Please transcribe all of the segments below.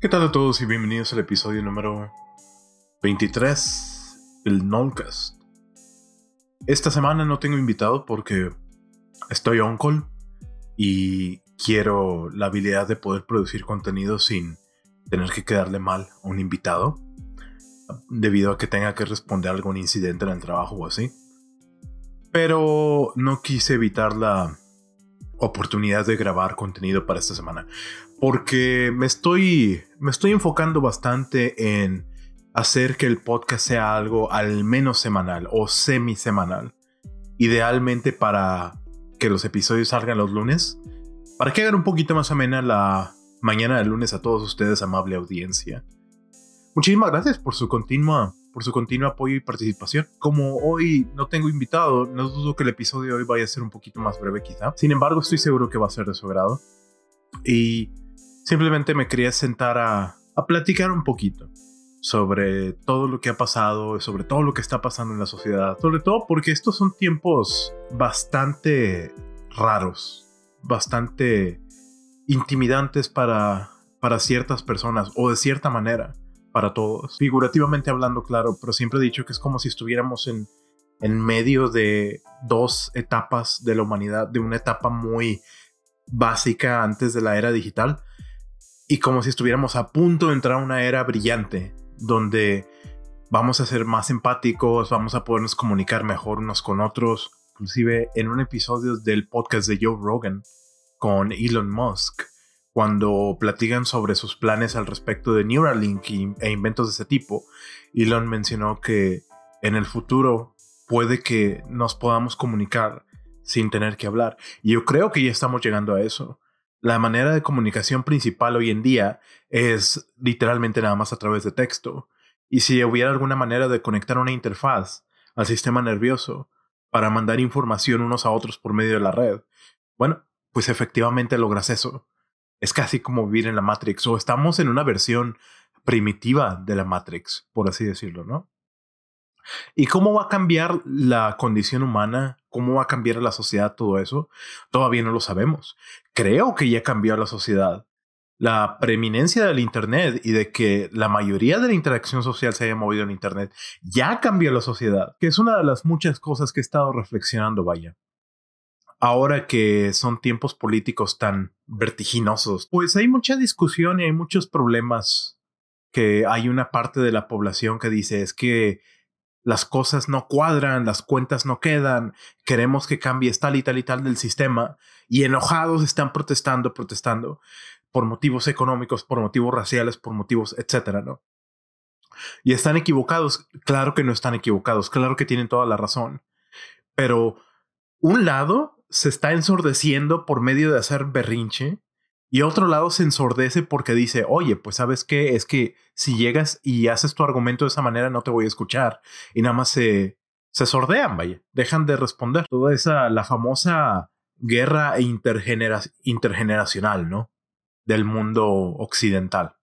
¿Qué tal a todos y bienvenidos al episodio número 23 del Nolcast? Esta semana no tengo invitado porque estoy on call y quiero la habilidad de poder producir contenido sin tener que quedarle mal a un invitado debido a que tenga que responder a algún incidente en el trabajo o así. Pero no quise evitar la oportunidad de grabar contenido para esta semana. Porque me estoy me estoy enfocando bastante en hacer que el podcast sea algo al menos semanal o semi semanal idealmente para que los episodios salgan los lunes. Para que hagan un poquito más amena la mañana del lunes a todos ustedes amable audiencia. Muchísimas gracias por su continua por su continuo apoyo y participación. Como hoy no tengo invitado, no dudo que el episodio de hoy vaya a ser un poquito más breve quizá. Sin embargo, estoy seguro que va a ser de su agrado. Y simplemente me quería sentar a, a platicar un poquito sobre todo lo que ha pasado, sobre todo lo que está pasando en la sociedad. Sobre todo porque estos son tiempos bastante raros, bastante intimidantes para, para ciertas personas o de cierta manera para todos. Figurativamente hablando, claro, pero siempre he dicho que es como si estuviéramos en, en medio de dos etapas de la humanidad, de una etapa muy básica antes de la era digital y como si estuviéramos a punto de entrar a una era brillante donde vamos a ser más empáticos, vamos a podernos comunicar mejor unos con otros. Inclusive en un episodio del podcast de Joe Rogan con Elon Musk, cuando platican sobre sus planes al respecto de Neuralink e inventos de ese tipo, Elon mencionó que en el futuro puede que nos podamos comunicar sin tener que hablar. Y yo creo que ya estamos llegando a eso. La manera de comunicación principal hoy en día es literalmente nada más a través de texto. Y si hubiera alguna manera de conectar una interfaz al sistema nervioso para mandar información unos a otros por medio de la red, bueno, pues efectivamente logras eso es casi como vivir en la Matrix o estamos en una versión primitiva de la Matrix, por así decirlo, ¿no? ¿Y cómo va a cambiar la condición humana? ¿Cómo va a cambiar la sociedad todo eso? Todavía no lo sabemos. Creo que ya cambió la sociedad. La preeminencia del Internet y de que la mayoría de la interacción social se haya movido en Internet ya cambió la sociedad, que es una de las muchas cosas que he estado reflexionando, vaya ahora que son tiempos políticos tan vertiginosos, pues hay mucha discusión y hay muchos problemas que hay una parte de la población que dice es que las cosas no cuadran, las cuentas no quedan, queremos que cambie tal y tal y tal del sistema y enojados están protestando, protestando por motivos económicos, por motivos raciales, por motivos, etcétera, ¿no? Y están equivocados, claro que no están equivocados, claro que tienen toda la razón, pero un lado se está ensordeciendo por medio de hacer berrinche y otro lado se ensordece porque dice, oye, pues sabes qué, es que si llegas y haces tu argumento de esa manera no te voy a escuchar y nada más se, se sordean, vaya, dejan de responder. Toda esa, la famosa guerra intergeneracional, ¿no? Del mundo occidental.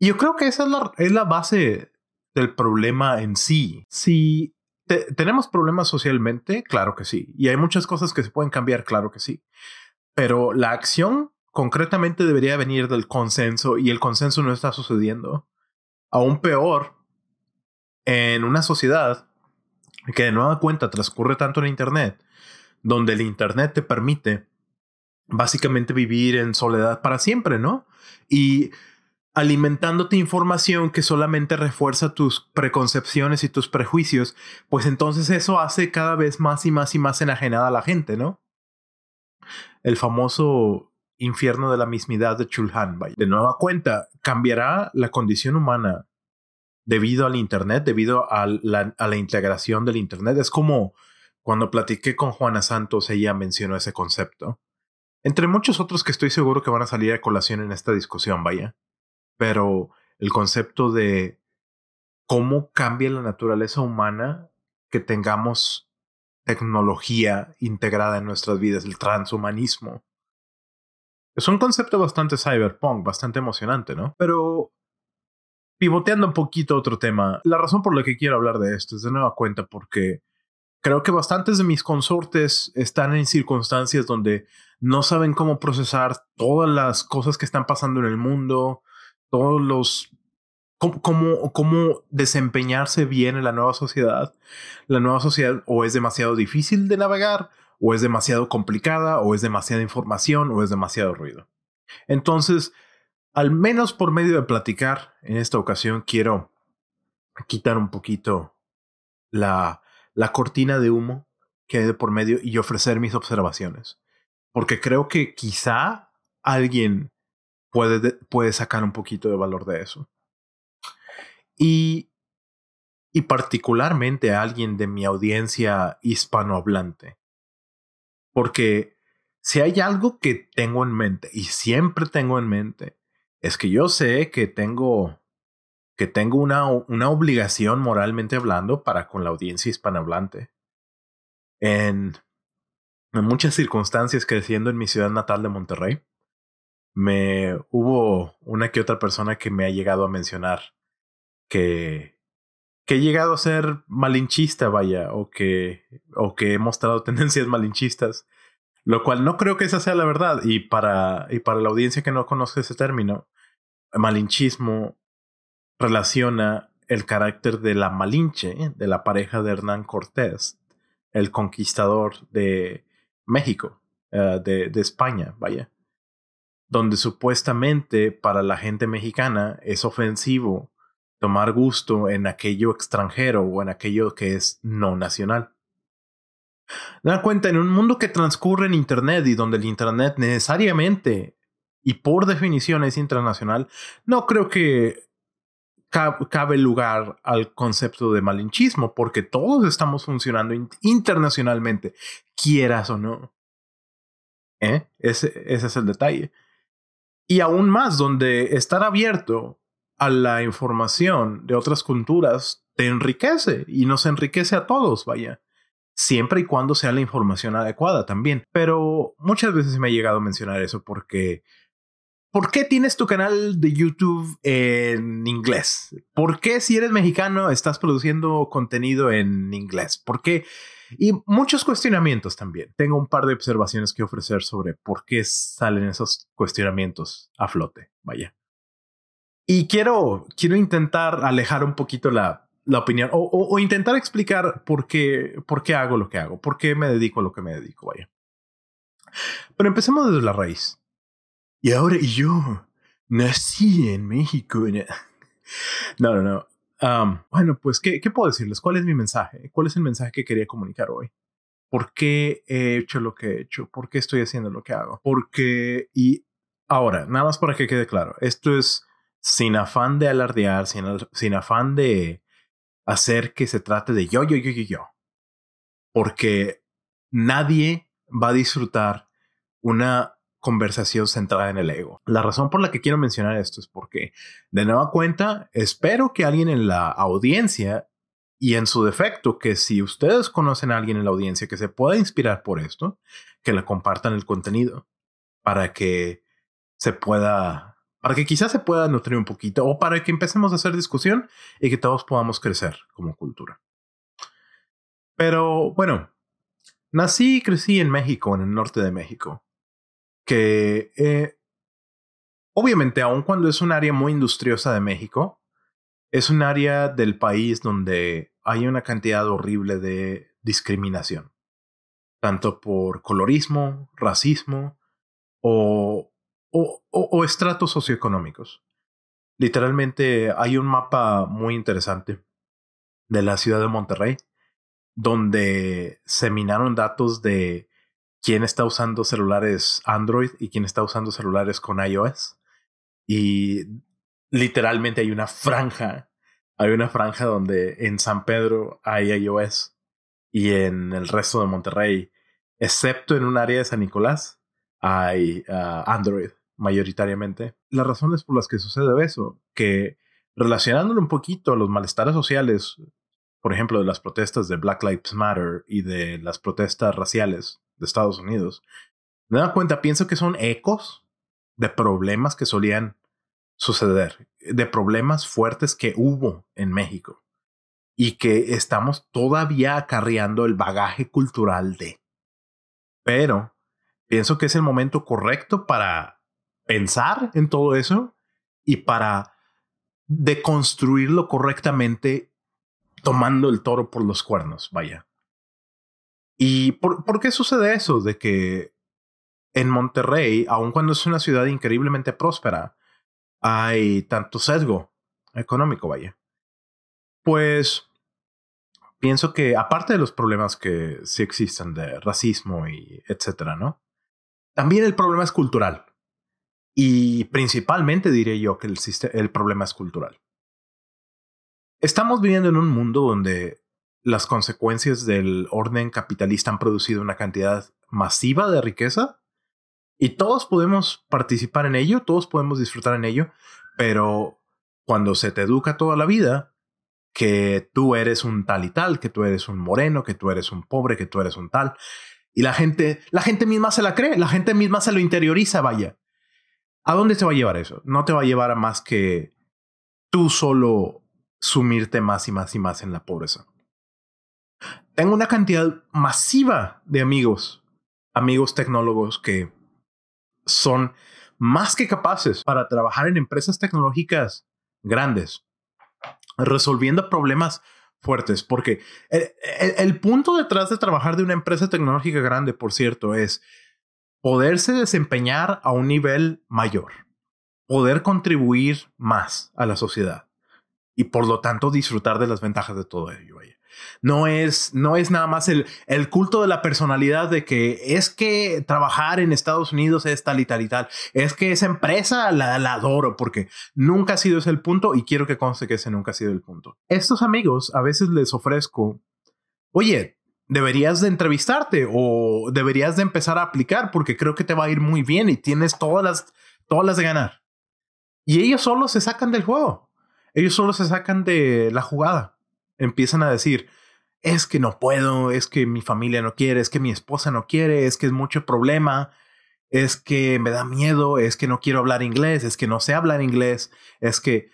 Y yo creo que esa es la, es la base del problema en sí. Si ¿Tenemos problemas socialmente? Claro que sí. Y hay muchas cosas que se pueden cambiar, claro que sí. Pero la acción concretamente debería venir del consenso y el consenso no está sucediendo. Aún peor, en una sociedad que de nueva cuenta transcurre tanto en Internet, donde el Internet te permite básicamente vivir en soledad para siempre, ¿no? Y alimentándote información que solamente refuerza tus preconcepciones y tus prejuicios, pues entonces eso hace cada vez más y más y más enajenada a la gente, ¿no? El famoso infierno de la mismidad de Chulhan. De nueva cuenta, cambiará la condición humana debido al Internet, debido a la, a la integración del Internet. Es como cuando platiqué con Juana Santos, ella mencionó ese concepto. Entre muchos otros que estoy seguro que van a salir a colación en esta discusión, vaya pero el concepto de cómo cambia la naturaleza humana que tengamos tecnología integrada en nuestras vidas, el transhumanismo. Es un concepto bastante cyberpunk, bastante emocionante, ¿no? Pero pivoteando un poquito otro tema, la razón por la que quiero hablar de esto es de nueva cuenta porque creo que bastantes de mis consortes están en circunstancias donde no saben cómo procesar todas las cosas que están pasando en el mundo, todos los cómo, cómo, desempeñarse bien en la nueva sociedad. La nueva sociedad o es demasiado difícil de navegar, o es demasiado complicada, o es demasiada información, o es demasiado ruido. Entonces, al menos por medio de platicar, en esta ocasión quiero quitar un poquito la, la cortina de humo que hay de por medio y ofrecer mis observaciones. Porque creo que quizá alguien puede, puede sacar un poquito de valor de eso. Y, y particularmente a alguien de mi audiencia hispanohablante. Porque si hay algo que tengo en mente, y siempre tengo en mente, es que yo sé que tengo que tengo una, una obligación moralmente hablando para con la audiencia hispanohablante. En, en muchas circunstancias creciendo en mi ciudad natal de Monterrey, me hubo una que otra persona que me ha llegado a mencionar que, que he llegado a ser malinchista, vaya, o que, o que he mostrado tendencias malinchistas, lo cual no creo que esa sea la verdad. Y para, y para la audiencia que no conoce ese término, malinchismo relaciona el carácter de la Malinche, de la pareja de Hernán Cortés, el conquistador de México, eh, de, de España, vaya, donde supuestamente para la gente mexicana es ofensivo tomar gusto en aquello extranjero o en aquello que es no nacional. Da cuenta, en un mundo que transcurre en Internet y donde el Internet necesariamente y por definición es internacional, no creo que cabe lugar al concepto de malinchismo, porque todos estamos funcionando internacionalmente, quieras o no. ¿Eh? Ese, ese es el detalle. Y aún más, donde estar abierto a la información de otras culturas te enriquece y nos enriquece a todos, vaya. Siempre y cuando sea la información adecuada también. Pero muchas veces me ha llegado a mencionar eso porque ¿Por qué tienes tu canal de YouTube en inglés? ¿Por qué si eres mexicano estás produciendo contenido en inglés? ¿Por qué? Y muchos cuestionamientos también. Tengo un par de observaciones que ofrecer sobre por qué salen esos cuestionamientos a flote. Vaya. Y quiero, quiero intentar alejar un poquito la, la opinión o, intentar explicar por qué, por qué hago lo que hago, por qué me dedico a lo que me dedico, vaya. Pero empecemos desde la raíz. Y ahora yo nací en México. No, no, no. Bueno, pues, ¿qué, ¿qué puedo decirles? ¿Cuál es mi mensaje? ¿Cuál es el mensaje que quería comunicar hoy? ¿Por qué he hecho lo que he hecho? ¿Por qué estoy haciendo lo que hago? Porque, y ahora, nada más para que quede claro, esto es sin afán de alardear, sin, sin afán de hacer que se trate de yo, yo, yo, yo, yo. Porque nadie va a disfrutar una conversación centrada en el ego. La razón por la que quiero mencionar esto es porque, de nueva cuenta, espero que alguien en la audiencia y en su defecto, que si ustedes conocen a alguien en la audiencia que se pueda inspirar por esto, que le compartan el contenido para que se pueda para que quizás se pueda nutrir un poquito o para que empecemos a hacer discusión y que todos podamos crecer como cultura. Pero bueno, nací y crecí en México, en el norte de México, que eh, obviamente aun cuando es un área muy industriosa de México, es un área del país donde hay una cantidad horrible de discriminación, tanto por colorismo, racismo o o, o, estratos socioeconómicos. Literalmente hay un mapa muy interesante de la ciudad de Monterrey donde se minaron datos de quién está usando celulares Android y quién está usando celulares con iOS. Y literalmente hay una franja, hay una franja donde en San Pedro hay iOS y en el resto de Monterrey, excepto en un área de San Nicolás, hay ah, Android mayoritariamente. Las razones por las que sucede eso, que relacionándolo un poquito a los malestares sociales, por ejemplo, de las protestas de Black Lives Matter y de las protestas raciales de Estados Unidos, me da cuenta, pienso que son ecos de problemas que solían suceder, de problemas fuertes que hubo en México y que estamos todavía acarreando el bagaje cultural de. Pero Pienso que es el momento correcto para pensar en todo eso y para deconstruirlo correctamente tomando el toro por los cuernos, vaya. ¿Y por, por, qué sucede eso? De que en Monterrey, aun cuando es una ciudad increíblemente próspera, hay tanto sesgo económico, vaya. Pues pienso que aparte de los problemas que sí existen de racismo y etcétera, ¿no? También el problema es cultural. Y principalmente diré yo que el, el problema es cultural. Estamos viviendo en un mundo donde las consecuencias del orden capitalista han producido una cantidad masiva de riqueza y todos podemos participar en ello, todos podemos disfrutar en ello, pero cuando se te educa toda la vida que tú eres un tal y tal, que tú eres un moreno, que tú eres un pobre, que tú eres un tal, y la gente, la gente misma se la cree, la gente misma se lo interioriza, vaya. ¿A dónde te va a llevar eso? No te va a llevar a más que tú solo sumirte más y más y más en la pobreza. Tengo una cantidad masiva de amigos, amigos tecnólogos que son más que capaces para trabajar en empresas tecnológicas grandes, resolviendo problemas fuertes, porque el, punto detrás de trabajar de una empresa tecnológica grande, por cierto, es poderse desempeñar a un nivel mayor, poder contribuir más a la sociedad y por lo tanto disfrutar de las ventajas de todo ello. No es, no es nada más el, el culto de la personalidad de que es que trabajar en Estados Unidos es tal y tal y tal. Es que esa empresa la, la adoro porque nunca ha sido ese el punto y quiero que conste que ese nunca ha sido el punto. Estos amigos a veces les ofrezco, oye, deberías de entrevistarte o deberías de empezar a aplicar porque creo que te va a ir muy bien y tienes todas las, todas las de ganar. Y ellos solo se sacan del juego. Ellos solo se sacan de la jugada empiezan a decir, es que no puedo, es que mi familia no quiere, es que mi esposa no quiere, es que es mucho problema, es que me da miedo, es que no quiero hablar inglés, es que no sé hablar inglés, es que...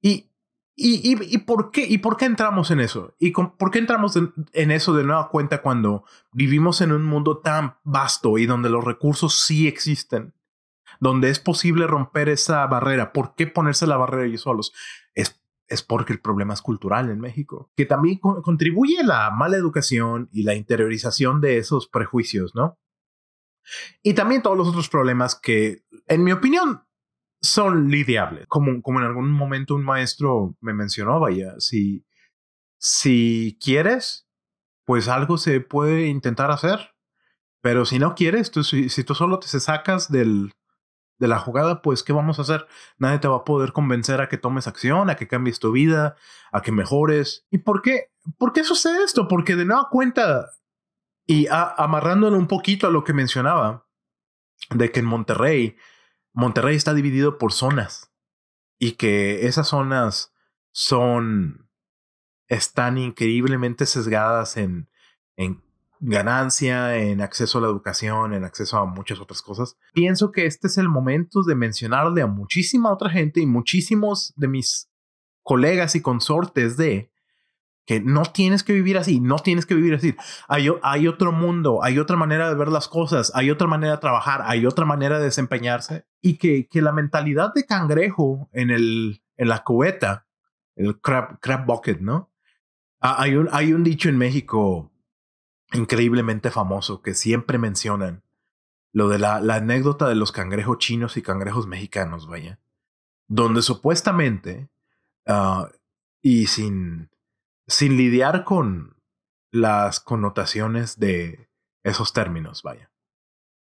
Y, y, y, por, qué, ¿Y por qué entramos en eso? ¿Y por qué entramos en, eso de nueva cuenta cuando vivimos en un mundo tan vasto y donde los recursos sí existen? Donde es posible romper esa barrera. ¿Por qué ponerse la barrera ellos solos? Es es porque el problema es cultural en México, que también contribuye a la mala educación y la interiorización de esos prejuicios, ¿no? Y también todos los otros problemas que, en mi opinión, son lidiables. Como, como en algún momento un maestro me mencionó, vaya, si, si quieres, pues algo se puede intentar hacer. Pero si no quieres, tú, si tú solo te sacas del, de la jugada, pues, ¿qué vamos a hacer? Nadie te va a poder convencer a que tomes acción, a que cambies tu vida, a que mejores. ¿Y por qué? ¿Por qué sucede esto? Porque de nueva cuenta, y amarrándolo un poquito a lo que mencionaba, de que en Monterrey, Monterrey está dividido por zonas y que esas zonas son, están increíblemente sesgadas en, en ganancia, en acceso a la educación, en acceso a muchas otras cosas. Pienso que este es el momento de mencionarle a muchísima otra gente y muchísimos de mis colegas y consortes de que no tienes que vivir así, no tienes que vivir así. Hay, hay otro mundo, hay otra manera de ver las cosas, hay otra manera de trabajar, hay otra manera de desempeñarse y que, que la mentalidad de cangrejo en, el, en la cubeta, el crab, crab bucket, ¿no? Ah, hay un, hay un dicho en México increíblemente famoso que siempre mencionan. Lo de la, la anécdota de los cangrejos chinos y cangrejos mexicanos, vaya. Donde supuestamente, uh, y sin, sin lidiar con las connotaciones de esos términos, vaya.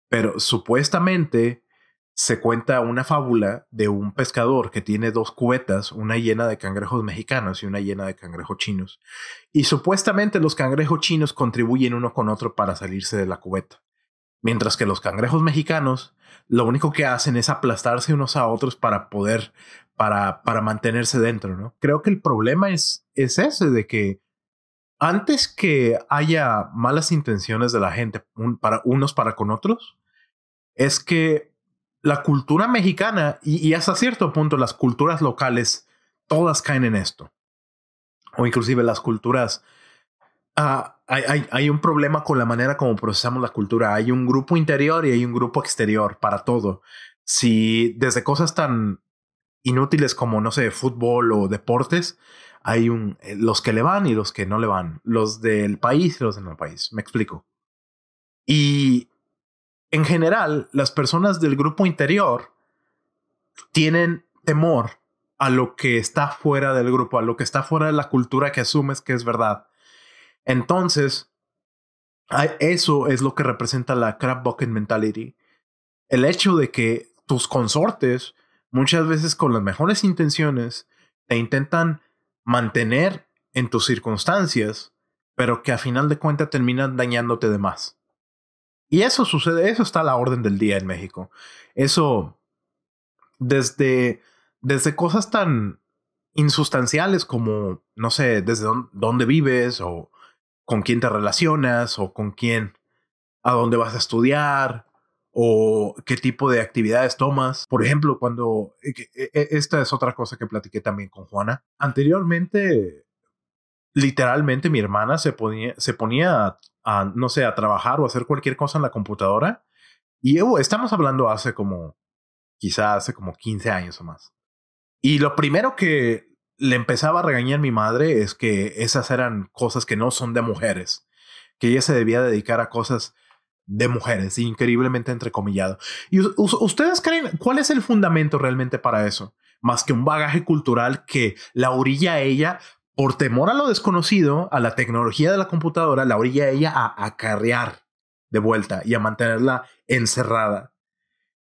Pero supuestamente se cuenta una fábula de un pescador que tiene dos cubetas, una llena de cangrejos mexicanos y una llena de cangrejos chinos. Y supuestamente los cangrejos chinos contribuyen uno con otro para salirse de la cubeta. Mientras que los cangrejos mexicanos lo único que hacen es aplastarse unos a otros para poder, para, para mantenerse dentro, ¿no? Creo que el problema es, es ese de que antes que haya malas intenciones de la gente para unos para con otros, es que la cultura mexicana y, hasta cierto punto las culturas locales, todas caen en esto. O inclusive las culturas Ah, hay, hay, un problema con la manera como procesamos la cultura. Hay un grupo interior y hay un grupo exterior para todo. Si desde cosas tan inútiles como, no sé, fútbol o deportes, hay un, eh, los que le van y los que no le van. Los del país y los del no país. Me explico. Y en general, las personas del grupo interior tienen temor a lo que está fuera del grupo, a lo que está fuera de la cultura que asumes que es verdad. Entonces, eso es lo que representa la crab bucket mentality. El hecho de que tus consortes, muchas veces con las mejores intenciones, te intentan mantener en tus circunstancias, pero que a final de cuentas terminan dañándote de más. Y eso sucede, eso está a la orden del día en México. Eso, desde, desde cosas tan insustanciales como, no sé, desde dónde vives o con quién te relacionas o con quién, a dónde vas a estudiar o qué tipo de actividades tomas. Por ejemplo, cuando, e, e, e, esta es otra cosa que platiqué también con Juana. Anteriormente, literalmente mi hermana se ponía, se ponía no sé, a trabajar o hacer cualquier cosa en la computadora. Y estamos hablando hace como, quizás hace como 15 años o más. Y lo primero que le empezaba a regañar mi madre es que esas eran cosas que no son de mujeres, que ella se debía dedicar a cosas de mujeres, increíblemente entrecomillado. ¿Y ustedes creen cuál es el fundamento realmente para eso? Más que un bagaje cultural que la orilla a ella, por temor a lo desconocido, a la tecnología de la computadora, la orilla a ella a acarrear de vuelta y a mantenerla encerrada.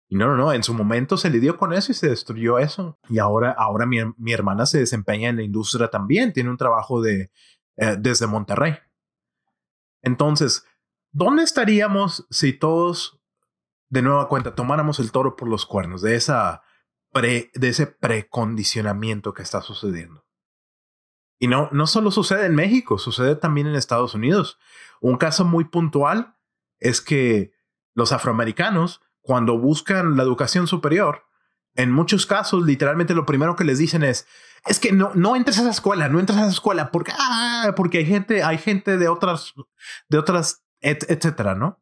Y no, no, no, en su momento se lidió con eso y se destruyó eso. Y ahora, ahora mi, mi hermana se desempeña en la industria también, tiene un trabajo de, eh, desde Monterrey. Entonces, ¿dónde estaríamos si todos, de nueva cuenta, tomáramos el toro por los cuernos de, esa pre, de ese precondicionamiento que está sucediendo? Y no, no solo sucede en México, sucede también en Estados Unidos. Un caso muy puntual es que los afroamericanos cuando buscan la educación superior, en muchos casos, literalmente lo primero que les dicen es, es que no, no entres a esa escuela, no entres a esa escuela, porque, ah, porque hay gente, hay gente de otras, de otras, etcétera, ¿no?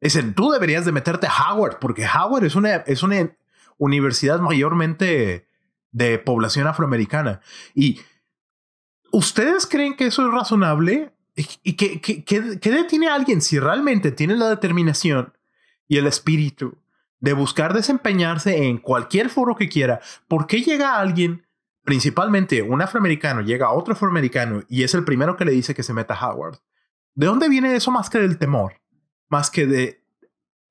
Dicen, tú deberías de meterte a Howard, porque Howard es una, es una universidad mayormente de población afroamericana. Y ¿ustedes creen que eso es razonable? ¿Y qué, qué, detiene a alguien si realmente tiene la determinación y el espíritu de buscar desempeñarse en cualquier foro que quiera, ¿por qué llega alguien, principalmente un afroamericano, llega a otro afroamericano y es el primero que le dice que se meta a Howard? ¿De dónde viene eso más que del temor? Más que de,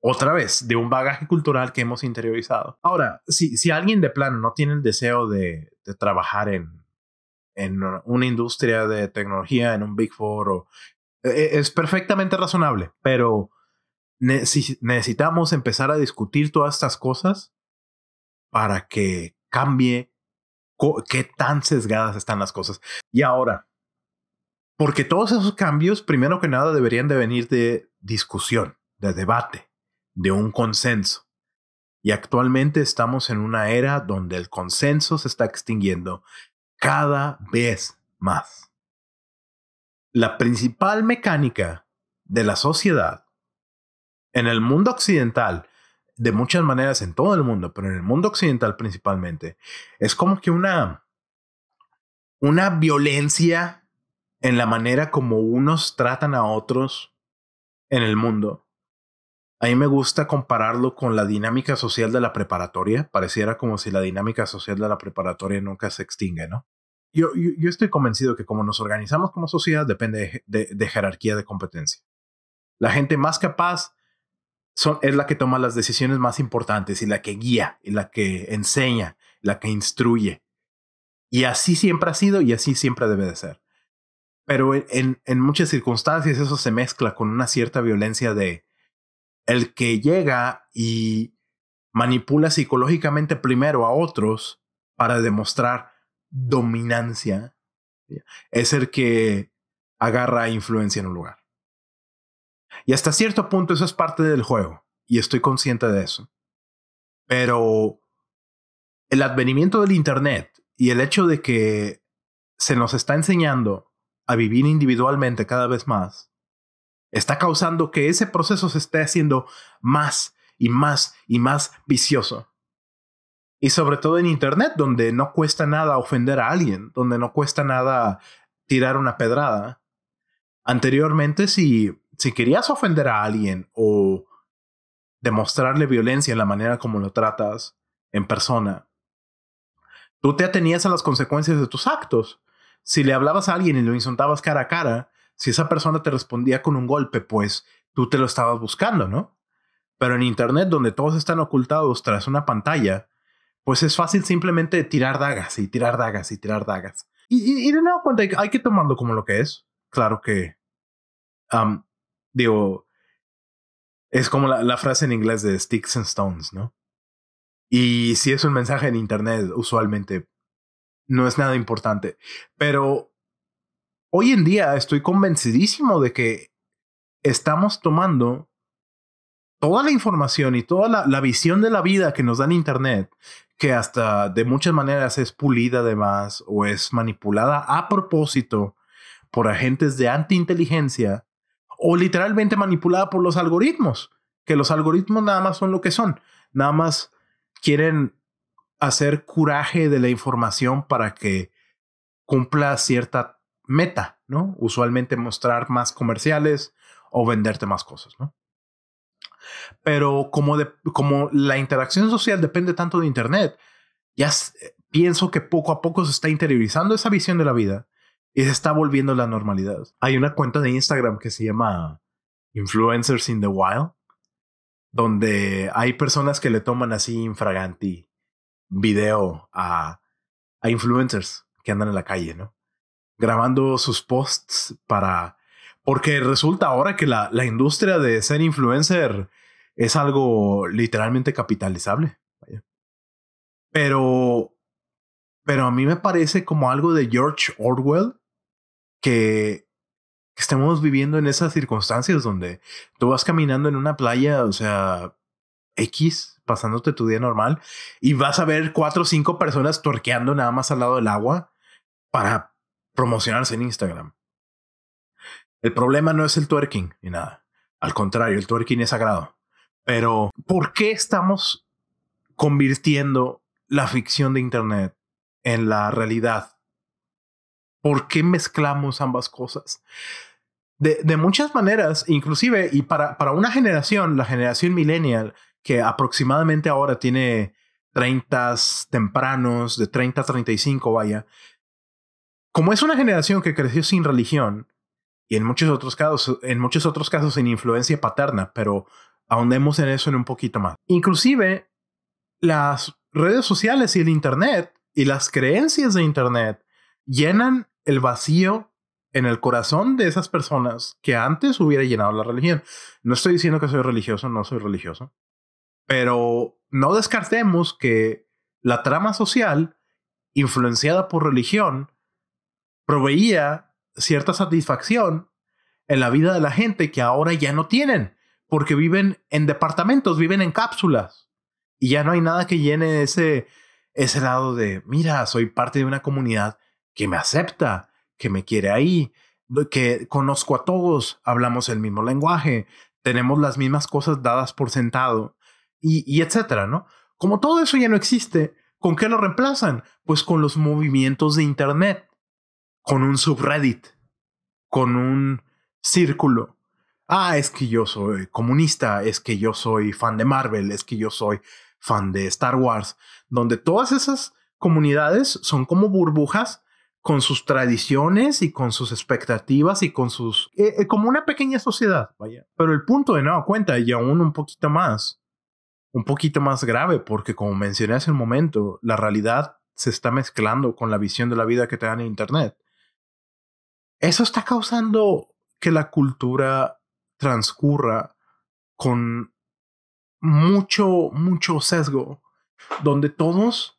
otra vez, de un bagaje cultural que hemos interiorizado. Ahora, si, si alguien de plano no tiene el deseo de, de trabajar en, en una industria de tecnología, en un Big Four, e, e, es perfectamente razonable, pero necesitamos empezar a discutir todas estas cosas para que cambie qué tan sesgadas están las cosas. Y ahora, porque todos esos cambios, primero que nada, deberían de venir de discusión, de debate, de un consenso. Y actualmente estamos en una era donde el consenso se está extinguiendo cada vez más. La principal mecánica de la sociedad en el mundo occidental, de muchas maneras en todo el mundo, pero en el mundo occidental principalmente, es como que una, una violencia en la manera como unos tratan a otros en el mundo. A mí me gusta compararlo con la dinámica social de la preparatoria. Pareciera como si la dinámica social de la preparatoria nunca se extingue, ¿no? Yo, yo, estoy convencido que como nos organizamos como sociedad depende de jerarquía de competencia. La gente más capaz es la que toma las decisiones más importantes y la que guía, y la que enseña, la que instruye. Y así siempre ha sido y así siempre debe de ser. Pero en, en muchas circunstancias eso se mezcla con una cierta violencia de el que llega y manipula psicológicamente primero a otros para demostrar dominancia. Es el que agarra influencia en un lugar. Y hasta cierto punto eso es parte del juego, y estoy consciente de eso. Pero el advenimiento del Internet y el hecho de que se nos está enseñando a vivir individualmente cada vez más, está causando que ese proceso se esté haciendo más y más y más vicioso. Y sobre todo en Internet, donde no cuesta nada ofender a alguien, donde no cuesta nada tirar una pedrada. Anteriormente, si, si querías ofender a alguien o demostrarle violencia en la manera como lo tratas en persona, tú te atenías a las consecuencias de tus actos. Si le hablabas a alguien y lo insultabas cara a cara, si esa persona te respondía con un golpe, pues tú te lo estabas buscando, ¿no? Pero en Internet, donde todos están ocultados tras una pantalla, pues es fácil simplemente tirar dagas y tirar dagas y tirar dagas. Y, de nuevo cuenta, hay que tomarlo como lo que es. Claro que, digo, es como la, la, frase en inglés de sticks and stones, ¿no? Y si es un mensaje en Internet, usualmente no es nada importante. Pero hoy en día estoy convencidísimo de que estamos tomando toda la información y toda la, visión de la vida que nos da en Internet que hasta de muchas maneras es pulida además o es manipulada a propósito por agentes de antiinteligencia o literalmente manipulada por los algoritmos, que los algoritmos nada más son lo que son, nada más quieren hacer curaje de la información para que cumpla cierta meta, ¿no? Usualmente mostrar más comerciales o venderte más cosas, ¿no? Pero como, de, como la interacción social depende tanto de Internet, ya pienso que poco a poco se está interiorizando esa visión de la vida y se está volviendo la normalidad. Hay una cuenta de Instagram que se llama Influencers in the Wild, donde hay personas que le toman así infraganti video a, a influencers que andan en la calle, ¿no? Grabando sus posts para porque resulta ahora que la, la industria de ser influencer es algo literalmente capitalizable. Pero, pero a mí me parece como algo de George Orwell que, que estemos viviendo en esas circunstancias donde tú vas caminando en una playa, o sea, X, pasándote tu día normal, y vas a ver cuatro o cinco personas torqueando nada más al lado del agua para promocionarse en Instagram. El problema no es el twerking ni nada. Al contrario, el twerking es sagrado. Pero, ¿por qué estamos convirtiendo la ficción de Internet en la realidad? ¿Por qué mezclamos ambas cosas? De, de muchas maneras, inclusive, y para, para una generación, la generación millennial, que aproximadamente ahora tiene 30 tempranos, de 30 a 35, vaya, como es una generación que creció sin religión, y en muchos otros casos, en muchos otros casos sin influencia paterna, pero ahondemos en eso en un poquito más. Inclusive las redes sociales y el internet y las creencias de internet llenan el vacío en el corazón de esas personas que antes hubiera llenado la religión. No estoy diciendo que soy religioso, no soy religioso, pero no descartemos que la trama social influenciada por religión proveía cierta satisfacción en la vida de la gente que ahora ya no tienen, porque viven en departamentos, viven en cápsulas y ya no hay nada que llene ese, ese lado de, mira, soy parte de una comunidad que me acepta, que me quiere ahí, que conozco a todos, hablamos el mismo lenguaje, tenemos las mismas cosas dadas por sentado y, y etcétera, ¿no? Como todo eso ya no existe, ¿con qué lo reemplazan? Pues con los movimientos de Internet con un subreddit, con un círculo. Ah, es que yo soy comunista, es que yo soy fan de Marvel, es que yo soy fan de Star Wars, donde todas esas comunidades son como burbujas con sus tradiciones y con sus expectativas y con sus... Eh, eh, como una pequeña sociedad, vaya. Pero el punto de nueva cuenta, y aún un poquito más, un poquito más grave, porque como mencioné hace un momento, la realidad se está mezclando con la visión de la vida que te dan en Internet. Eso está causando que la cultura transcurra con mucho, mucho sesgo, donde todos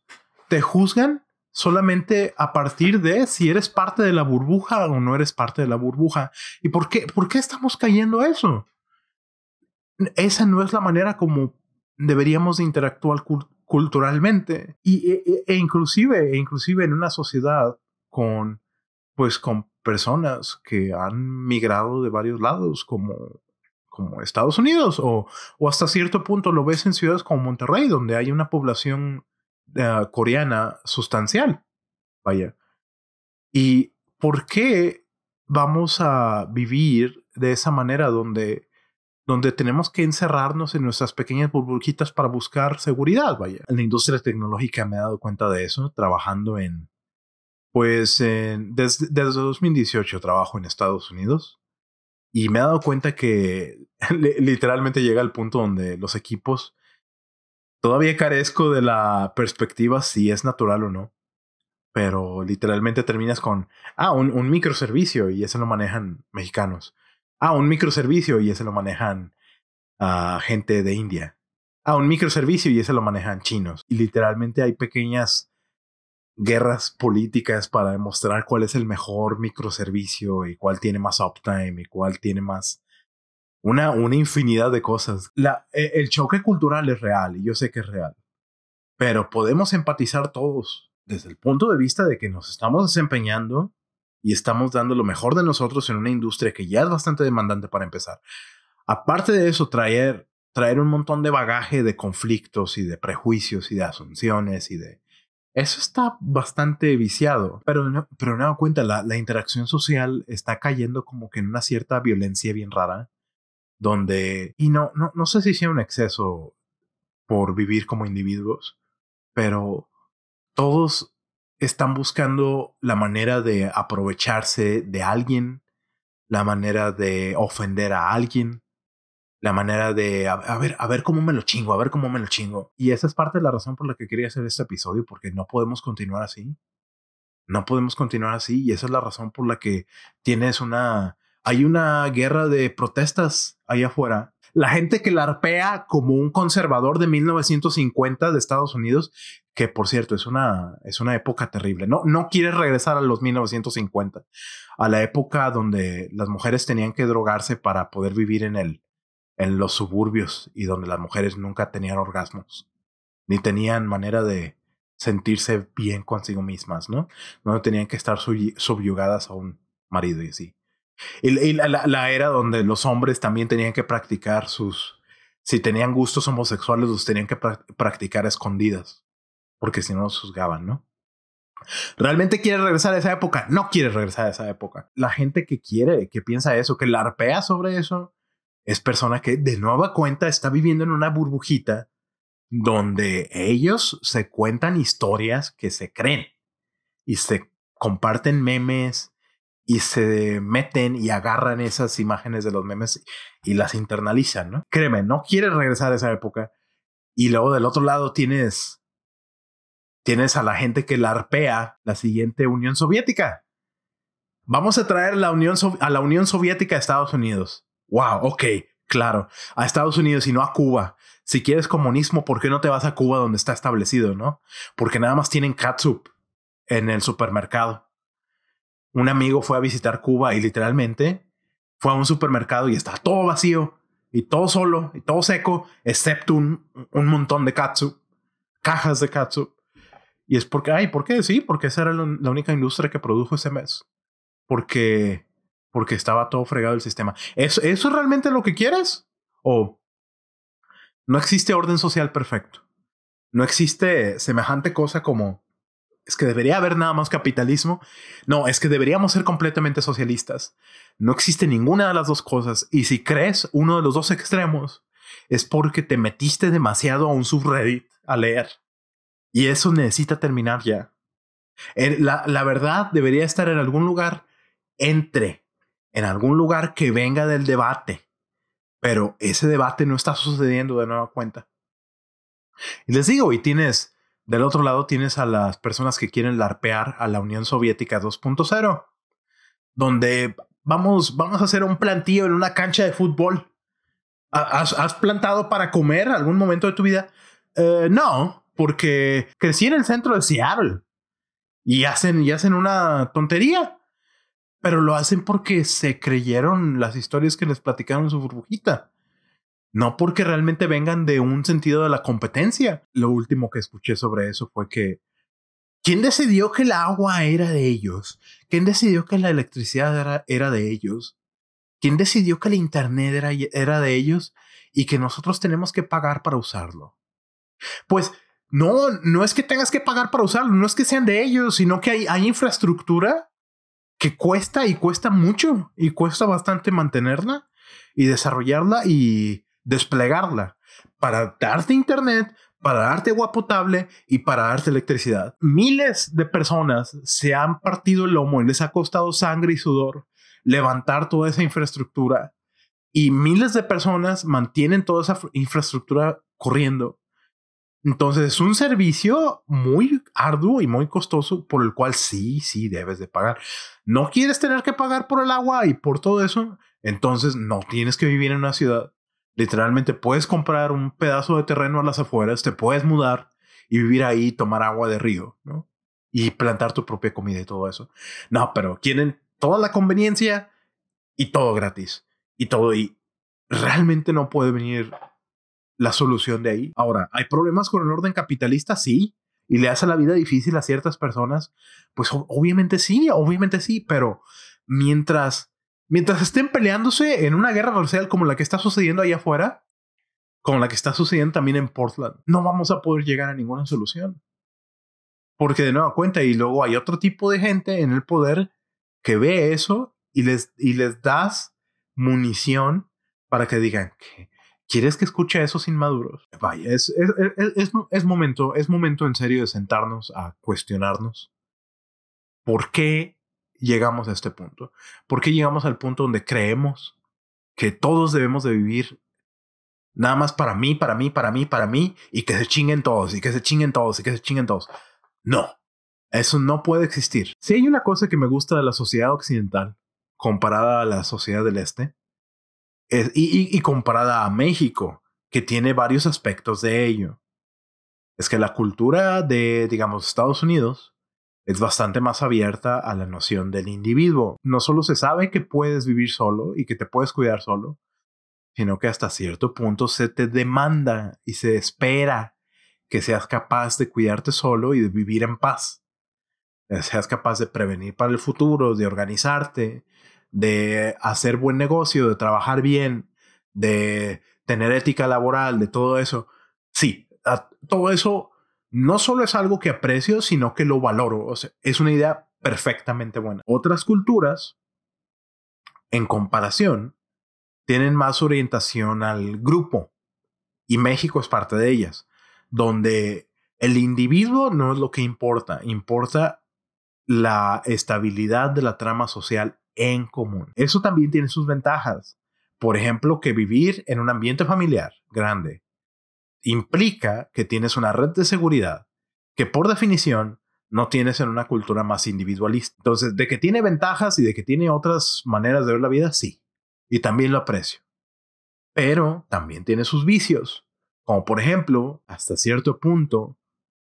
te juzgan solamente a partir de si eres parte de la burbuja o no eres parte de la burbuja. ¿Y por qué, por qué estamos cayendo a eso? Esa no es la manera como deberíamos interactuar culturalmente y, e, e, e, inclusive, e inclusive en una sociedad con, pues, con personas que han migrado de varios lados, como, como Estados Unidos, o, o hasta cierto punto lo ves en ciudades como Monterrey, donde hay una población uh, coreana sustancial. Vaya. ¿Y por qué vamos a vivir de esa manera donde, donde tenemos que encerrarnos en nuestras pequeñas burbujitas para buscar seguridad? Vaya. En la industria tecnológica me he dado cuenta de eso, trabajando en, pues desde, desde 2018 trabajo en Estados Unidos y me he dado cuenta que literalmente llega al punto donde los equipos todavía carezco de la perspectiva si es natural o no. Pero literalmente terminas con, ah, un, microservicio y ese lo manejan mexicanos. Ah, un microservicio y ese lo manejan a gente de India. Ah, un microservicio y ese lo manejan chinos. Y literalmente hay pequeñas guerras políticas para demostrar cuál es el mejor microservicio y cuál tiene más uptime y cuál tiene más una, una infinidad de cosas. La, e, el choque cultural es real y yo sé que es real, pero podemos empatizar todos desde el punto de vista de que nos estamos desempeñando y estamos dando lo mejor de nosotros en una industria que ya es bastante demandante para empezar. Aparte de eso, traer, traer un montón de bagaje de conflictos y de prejuicios y de asunciones y de eso está bastante viciado, pero no, pero no cuenta, la, la interacción social está cayendo como que en una cierta violencia bien rara, donde, y no, no, no sé si sea un exceso por vivir como individuos, pero todos están buscando la manera de aprovecharse de alguien, la manera de ofender a alguien, la manera de, a, ver, a ver cómo me lo chingo, a ver cómo me lo chingo. Y esa es parte de la razón por la que quería hacer este episodio, porque no podemos continuar así. No podemos continuar así y esa es la razón por la que tienes una, hay una guerra de protestas allá afuera. La gente que la arpea como un conservador de 1950 de Estados Unidos, que por cierto es una, es una época terrible. No, no quieres regresar a los 1950, a la época donde las mujeres tenían que drogarse para poder vivir en el, en los suburbios y donde las mujeres nunca tenían orgasmos, ni tenían manera de sentirse bien consigo mismas, ¿no? No tenían que estar subyugadas a un marido y así. Y, la, era donde los hombres también tenían que practicar sus, si tenían gustos homosexuales, los tenían que practicar escondidas, porque si no los juzgaban, ¿no? ¿Realmente quiere regresar a esa época? No quiere regresar a esa época. La gente que quiere, que piensa eso, que larpea sobre eso, es persona que de nueva cuenta está viviendo en una burbujita donde ellos se cuentan historias que se creen y se comparten memes y se meten y agarran esas imágenes de los memes y las internalizan, ¿no? Créeme, no quieres regresar a esa época. Y luego del otro lado tienes tienes a la gente que larpea la siguiente Unión Soviética. Vamos a traer la Unión a la Unión Soviética a Estados Unidos wow, ok, claro, a Estados Unidos y no a Cuba. Si quieres comunismo, ¿por qué no te vas a Cuba donde está establecido, no? Porque nada más tienen catsup en el supermercado. Un amigo fue a visitar Cuba y literalmente fue a un supermercado y está todo vacío y todo solo y todo seco, excepto un, un montón de catsup, cajas de catsup. Y es porque, ay, ¿por qué? Sí, porque esa era la única industria que produjo ese mes. Porque porque estaba todo fregado el sistema. ¿Eso, ¿Eso es realmente lo que quieres? ¿O no existe orden social perfecto? No existe semejante cosa como es que debería haber nada más capitalismo. No, es que deberíamos ser completamente socialistas. No existe ninguna de las dos cosas. Y si crees uno de los dos extremos, es porque te metiste demasiado a un subreddit a leer. Y eso necesita terminar ya. La, la verdad debería estar en algún lugar entre en algún lugar que venga del debate, pero ese debate no está sucediendo de nueva cuenta. Y les digo, y tienes, del otro lado tienes a las personas que quieren larpear a la Unión Soviética 2.0, donde vamos, vamos a hacer un plantío en una cancha de fútbol. ¿Has, plantado para comer algún momento de tu vida? Eh, no, porque crecí en el centro de Seattle y hacen, y hacen una tontería pero lo hacen porque se creyeron las historias que les platicaron en su burbujita. No porque realmente vengan de un sentido de la competencia. Lo último que escuché sobre eso fue que ¿Quién decidió que el agua era de ellos? ¿Quién decidió que la electricidad era, era de ellos? ¿Quién decidió que el Internet era, era de ellos y que nosotros tenemos que pagar para usarlo? Pues no, no es que tengas que pagar para usarlo, no es que sean de ellos, sino que hay, hay infraestructura que cuesta y cuesta mucho y cuesta bastante mantenerla y desarrollarla y desplegarla para darte internet, para darte agua potable y para darte electricidad. Miles de personas se han partido el lomo y les ha costado sangre y sudor levantar toda esa infraestructura y miles de personas mantienen toda esa infraestructura corriendo. Entonces es un servicio muy arduo y muy costoso por el cual sí, sí debes de pagar. No quieres tener que pagar por el agua y por todo eso, entonces no tienes que vivir en una ciudad. Literalmente puedes comprar un pedazo de terreno a las afueras, te puedes mudar y vivir ahí, tomar agua de río, ¿no? Y plantar tu propia comida y todo eso. No, pero quieren toda la conveniencia y todo gratis. Y todo, y realmente no puede venir la solución de ahí. Ahora, ¿hay problemas con el orden capitalista? Sí. ¿Y le hace la vida difícil a ciertas personas? Pues obviamente sí, obviamente sí, pero mientras, mientras estén peleándose en una guerra racial como la que está sucediendo ahí afuera, como la que está sucediendo también en Portland, no vamos a poder llegar a ninguna solución. Porque de nueva cuenta, y luego hay otro tipo de gente en el poder que ve eso y les, y les das munición para que digan que ¿Quieres que escuche a esos inmaduros? Vaya, es, es, es, momento, es momento en serio de sentarnos a cuestionarnos por qué llegamos a este punto. ¿Por qué llegamos al punto donde creemos que todos debemos de vivir nada más para mí, para mí, para mí, para mí, y que se chinguen todos, y que se chinguen todos, y que se chinguen todos? No, eso no puede existir. Si hay una cosa que me gusta de la sociedad occidental comparada a la sociedad del este, y, comparada a México, que tiene varios aspectos de ello. Es que la cultura de, digamos, Estados Unidos es bastante más abierta a la noción del individuo. No solo se sabe que puedes vivir solo y que te puedes cuidar solo, sino que hasta cierto punto se te demanda y se espera que seas capaz de cuidarte solo y de vivir en paz. Seas capaz de prevenir para el futuro, de organizarte, de hacer buen negocio, de trabajar bien, de tener ética laboral, de todo eso. Sí, todo eso no solo es algo que aprecio, sino que lo valoro. O sea, es una idea perfectamente buena. Otras culturas, en comparación, tienen más orientación al grupo. Y México es parte de ellas, donde el individuo no es lo que importa, importa la estabilidad de la trama social en común. Eso también tiene sus ventajas. Por ejemplo, que vivir en un ambiente familiar grande implica que tienes una red de seguridad que por definición no tienes en una cultura más individualista. Entonces, de que tiene ventajas y de que tiene otras maneras de ver la vida, sí. Y también lo aprecio. Pero también tiene sus vicios. Como por ejemplo, hasta cierto punto,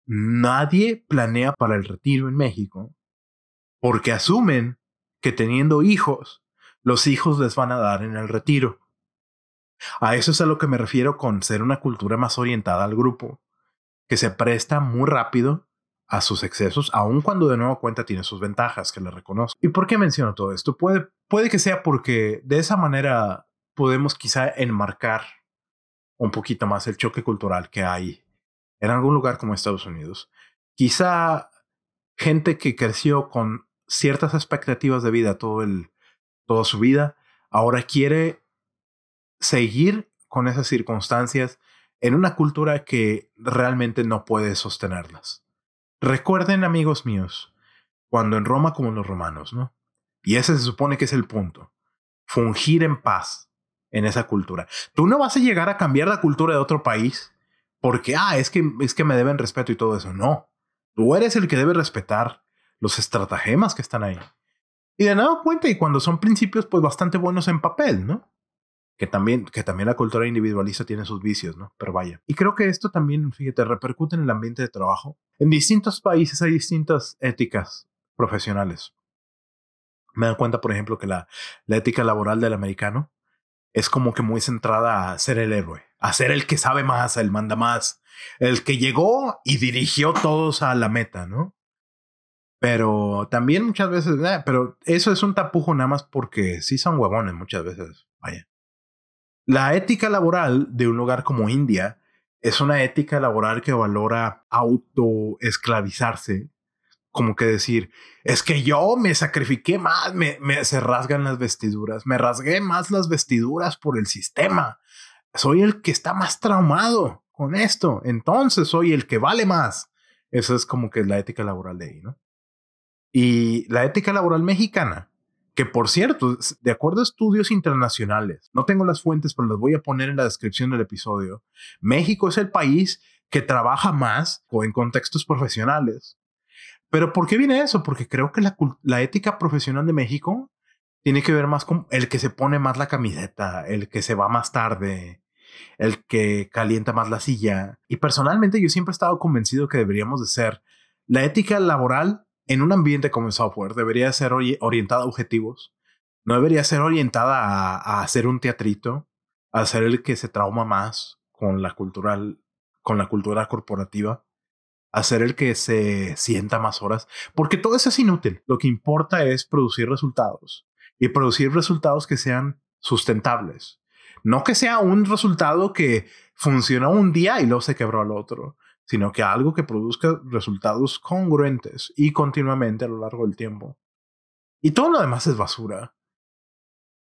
nadie planea para el retiro en México porque asumen que teniendo hijos, los hijos les van a dar en el retiro. A eso es a lo que me refiero con ser una cultura más orientada al grupo, que se presta muy rápido a sus excesos, aun cuando de nuevo cuenta tiene sus ventajas, que le reconozco. ¿Y por qué menciono todo esto? Puede, puede que sea porque de esa manera podemos quizá enmarcar un poquito más el choque cultural que hay en algún lugar como Estados Unidos. Quizá gente que creció con ciertas expectativas de vida todo el, toda su vida, ahora quiere seguir con esas circunstancias en una cultura que realmente no puede sostenerlas. Recuerden, amigos míos, cuando en Roma como los romanos, ¿no? Y ese se supone que es el punto. Fungir en paz en esa cultura. Tú no vas a llegar a cambiar la cultura de otro país porque, ah, es que, es que me deben respeto y todo eso. No. Tú eres el que debe respetar los estratagemas que están ahí. Y de nada cuenta, y cuando son principios, pues bastante buenos en papel, ¿no? Que también, que también la cultura individualista tiene sus vicios, ¿no? Pero vaya. Y creo que esto también, fíjate, repercute en el ambiente de trabajo. En distintos países hay distintas éticas profesionales. Me dan cuenta, por ejemplo, que la, la ética laboral del americano es como que muy centrada a ser el héroe, a ser el que sabe más, el manda más, el que llegó y dirigió todos a la meta, ¿no? Pero también muchas veces, eh, pero eso es un tapujo nada más porque sí son huevones muchas veces. Vaya. La ética laboral de un lugar como India es una ética laboral que valora autoesclavizarse. Como que decir, es que yo me sacrifiqué más, me, me, se rasgan las vestiduras, me rasgué más las vestiduras por el sistema. Soy el que está más traumado con esto, entonces soy el que vale más. Eso es como que la ética laboral de ahí, ¿no? Y la ética laboral mexicana, que por cierto, de acuerdo a estudios internacionales, no tengo las fuentes, pero las voy a poner en la descripción del episodio, México es el país que trabaja más o en contextos profesionales. Pero ¿por qué viene eso? Porque creo que la, la ética profesional de México tiene que ver más con el que se pone más la camiseta, el que se va más tarde, el que calienta más la silla. Y personalmente yo siempre he estado convencido que deberíamos de ser la ética laboral en un ambiente como el software debería ser orientada a objetivos. No debería ser orientada a, hacer un teatrito, a ser el que se trauma más con la cultural, con la cultura corporativa, a ser el que se sienta más horas, porque todo eso es inútil. Lo que importa es producir resultados y producir resultados que sean sustentables. No que sea un resultado que funciona un día y luego se quebró al otro sino que algo que produzca resultados congruentes y continuamente a lo largo del tiempo. Y todo lo demás es basura.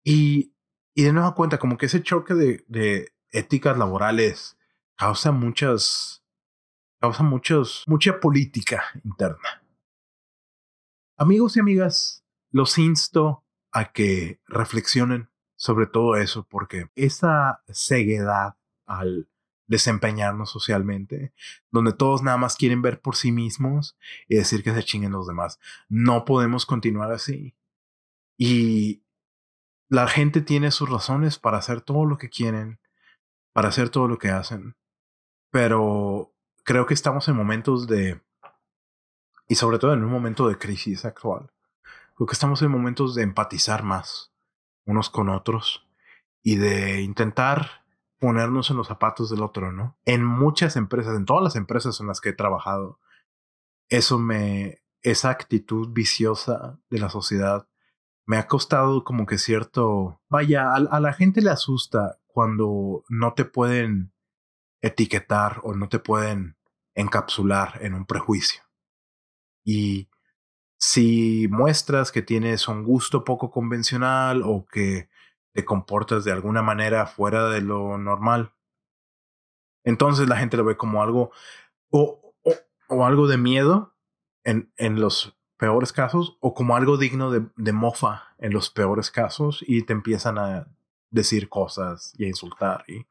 Y, y de nueva cuenta, como que ese choque de, de éticas laborales causa muchas, causa muchos, mucha política interna. Amigos y amigas, los insto a que reflexionen sobre todo eso, porque esa ceguedad al desempeñarnos socialmente, donde todos nada más quieren ver por sí mismos y decir que se chinguen los demás. No podemos continuar así. Y la gente tiene sus razones para hacer todo lo que quieren, para hacer todo lo que hacen. Pero creo que estamos en momentos de, y sobre todo en un momento de crisis actual, creo que estamos en momentos de empatizar más unos con otros y de intentar ponernos en los zapatos del otro, ¿no? En muchas empresas, en todas las empresas en las que he trabajado, eso me, esa actitud viciosa de la sociedad me ha costado como que cierto, vaya, a, la gente le asusta cuando no te pueden etiquetar o no te pueden encapsular en un prejuicio. Y si muestras que tienes un gusto poco convencional o que te comportas de alguna manera fuera de lo normal. Entonces la gente lo ve como algo o, o, algo de miedo en, en, los peores casos o como algo digno de, de, mofa en los peores casos y te empiezan a decir cosas y a insultar. Y,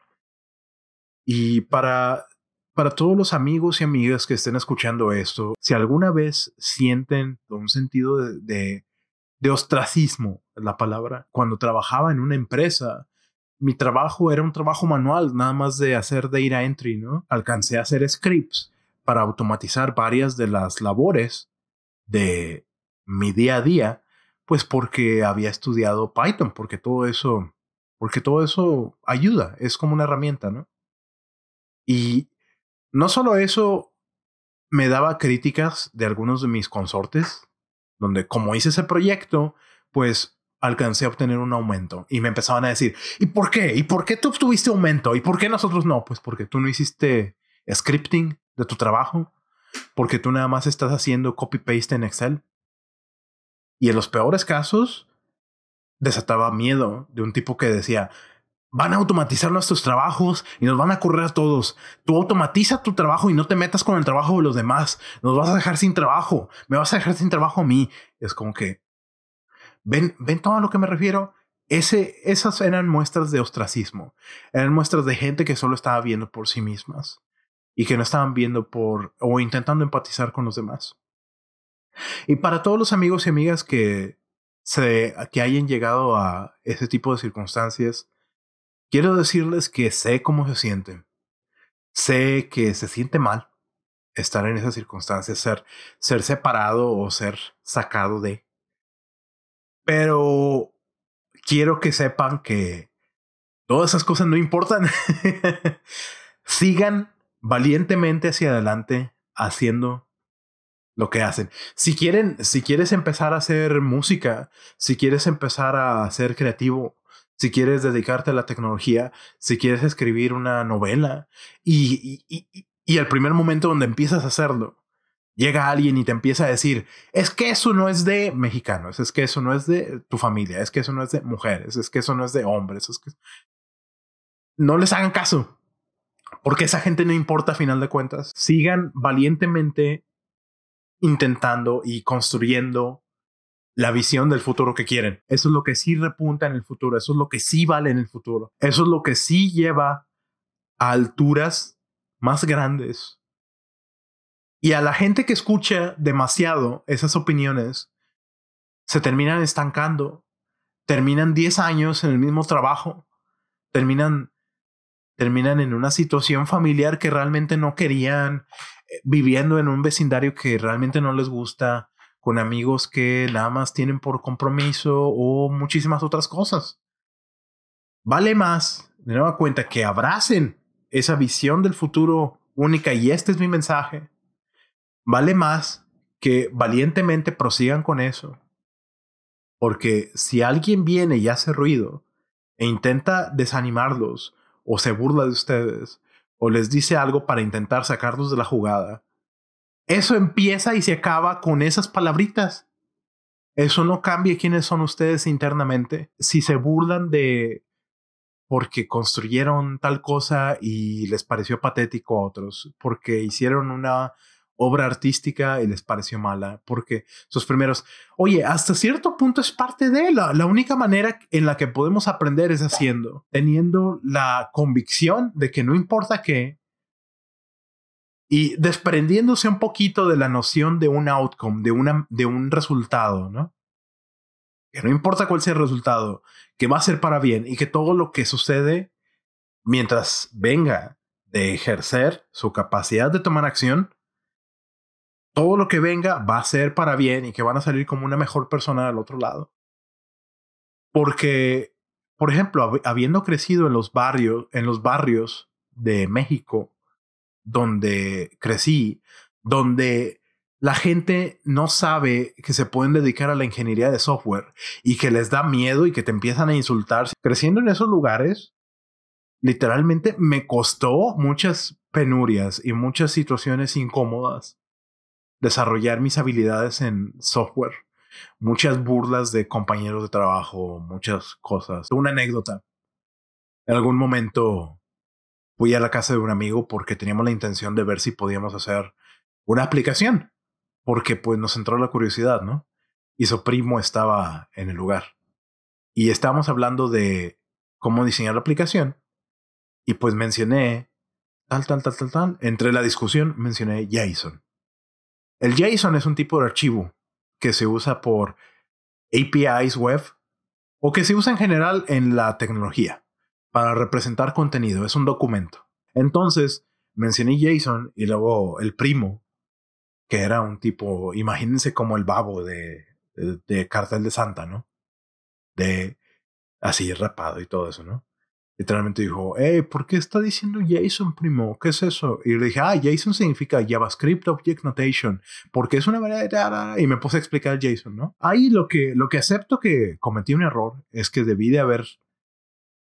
y para, para todos los amigos y amigas que estén escuchando esto, si alguna vez sienten un sentido de de ostracismo, la palabra. Cuando trabajaba en una empresa, mi trabajo era un trabajo manual, nada más de hacer data entry, ¿no? Alcancé a hacer scripts para automatizar varias de las labores de mi día a día, pues porque había estudiado Python, porque todo eso, porque todo eso ayuda, es como una herramienta, ¿no? Y no solo eso, me daba críticas de algunos de mis consortes donde como hice ese proyecto, pues alcancé a obtener un aumento y me empezaban a decir, ¿y por qué? ¿Y por qué tú obtuviste aumento? ¿Y por qué nosotros no? Pues porque tú no hiciste scripting de tu trabajo, porque tú nada más estás haciendo copy-paste en Excel. Y en los peores casos, desataba miedo de un tipo que decía, van a automatizar nuestros trabajos y nos van a correr a todos. Tú automatiza tu trabajo y no te metas con el trabajo de los demás. Nos vas a dejar sin trabajo. Me vas a dejar sin trabajo a mí. Es como que ven, ven todo a lo que me refiero. Ese, esas eran muestras de ostracismo. Eran muestras de gente que solo estaba viendo por sí mismas y que no estaban viendo por o intentando empatizar con los demás. Y para todos los amigos y amigas que se, que hayan llegado a ese tipo de circunstancias, Quiero decirles que sé cómo se sienten. Sé que se siente mal estar en esas circunstancias, ser, ser separado o ser sacado de. Pero quiero que sepan que todas esas cosas no importan. Sigan valientemente hacia adelante haciendo lo que hacen. Si quieren, si quieres empezar a hacer música, si quieres empezar a ser creativo, si quieres dedicarte a la tecnología, si quieres escribir una novela y, y, el primer momento donde empiezas a hacerlo, llega alguien y te empieza a decir, es que eso no es de mexicanos, es que eso no es de tu familia, es que eso no es de mujeres, es que eso no es de hombres, es que... No les hagan caso, porque esa gente no importa a final de cuentas. Sigan valientemente intentando y construyendo la visión del futuro que quieren. Eso es lo que sí repunta en el futuro, eso es lo que sí vale en el futuro, eso es lo que sí lleva a alturas más grandes y a la gente que escucha demasiado esas opiniones, se terminan estancando, terminan 10 años en el mismo trabajo, terminan, terminan en una situación familiar que realmente no querían, eh, viviendo en un vecindario que realmente no les gusta, con amigos que nada más tienen por compromiso o muchísimas otras cosas. Vale más, de nueva cuenta, que abracen esa visión del futuro única y este es mi mensaje vale más que valientemente prosigan con eso. Porque si alguien viene y hace ruido e intenta desanimarlos o se burla de ustedes o les dice algo para intentar sacarlos de la jugada, eso empieza y se acaba con esas palabritas. Eso no cambia quiénes son ustedes internamente. Si se burlan de porque construyeron tal cosa y les pareció patético a otros, porque hicieron una obra artística y les pareció mala porque sus primeros, oye, hasta cierto punto es parte de la, la única manera en la que podemos aprender es haciendo, teniendo la convicción de que no importa qué y desprendiéndose un poquito de la noción de un outcome, de, una, de un resultado, ¿no? Que no importa cuál sea el resultado, que va a ser para bien y que todo lo que sucede mientras venga de ejercer su capacidad de tomar acción todo lo que venga va a ser para bien y que van a salir como una mejor persona del otro lado. Porque, por ejemplo, habiendo crecido en los barrios, en los barrios de México, donde crecí, donde la gente no sabe que se pueden dedicar a la ingeniería de software y que les da miedo y que te empiezan a insultar. Creciendo en esos lugares, literalmente me costó muchas penurias y muchas situaciones incómodas desarrollar mis habilidades en software. Muchas burlas de compañeros de trabajo, muchas cosas. Una anécdota. En algún momento fui a la casa de un amigo porque teníamos la intención de ver si podíamos hacer una aplicación. Porque pues nos entró la curiosidad, ¿no? Y su primo estaba en el lugar. Y estábamos hablando de cómo diseñar la aplicación. Y pues mencioné tal, tal, tal, tal, tal. Entre la discusión mencioné JSON. El JSON es un tipo de archivo que se usa por APIs web o que se usa en general en la tecnología para representar contenido. Es un documento. Entonces, mencioné JSON y luego el primo, que era un tipo, imagínense como el babo de, de, Cartel de Santa, ¿no? De así rapado y todo eso, ¿no? literalmente dijo, hey, ¿por qué está diciendo JSON, primo? ¿Qué es eso? Y le dije, ah, JSON significa JavaScript Object Notation, porque es una manera y me puse a explicar JSON, ¿no? Ahí lo que, lo que acepto que cometí un error es que debí de haber,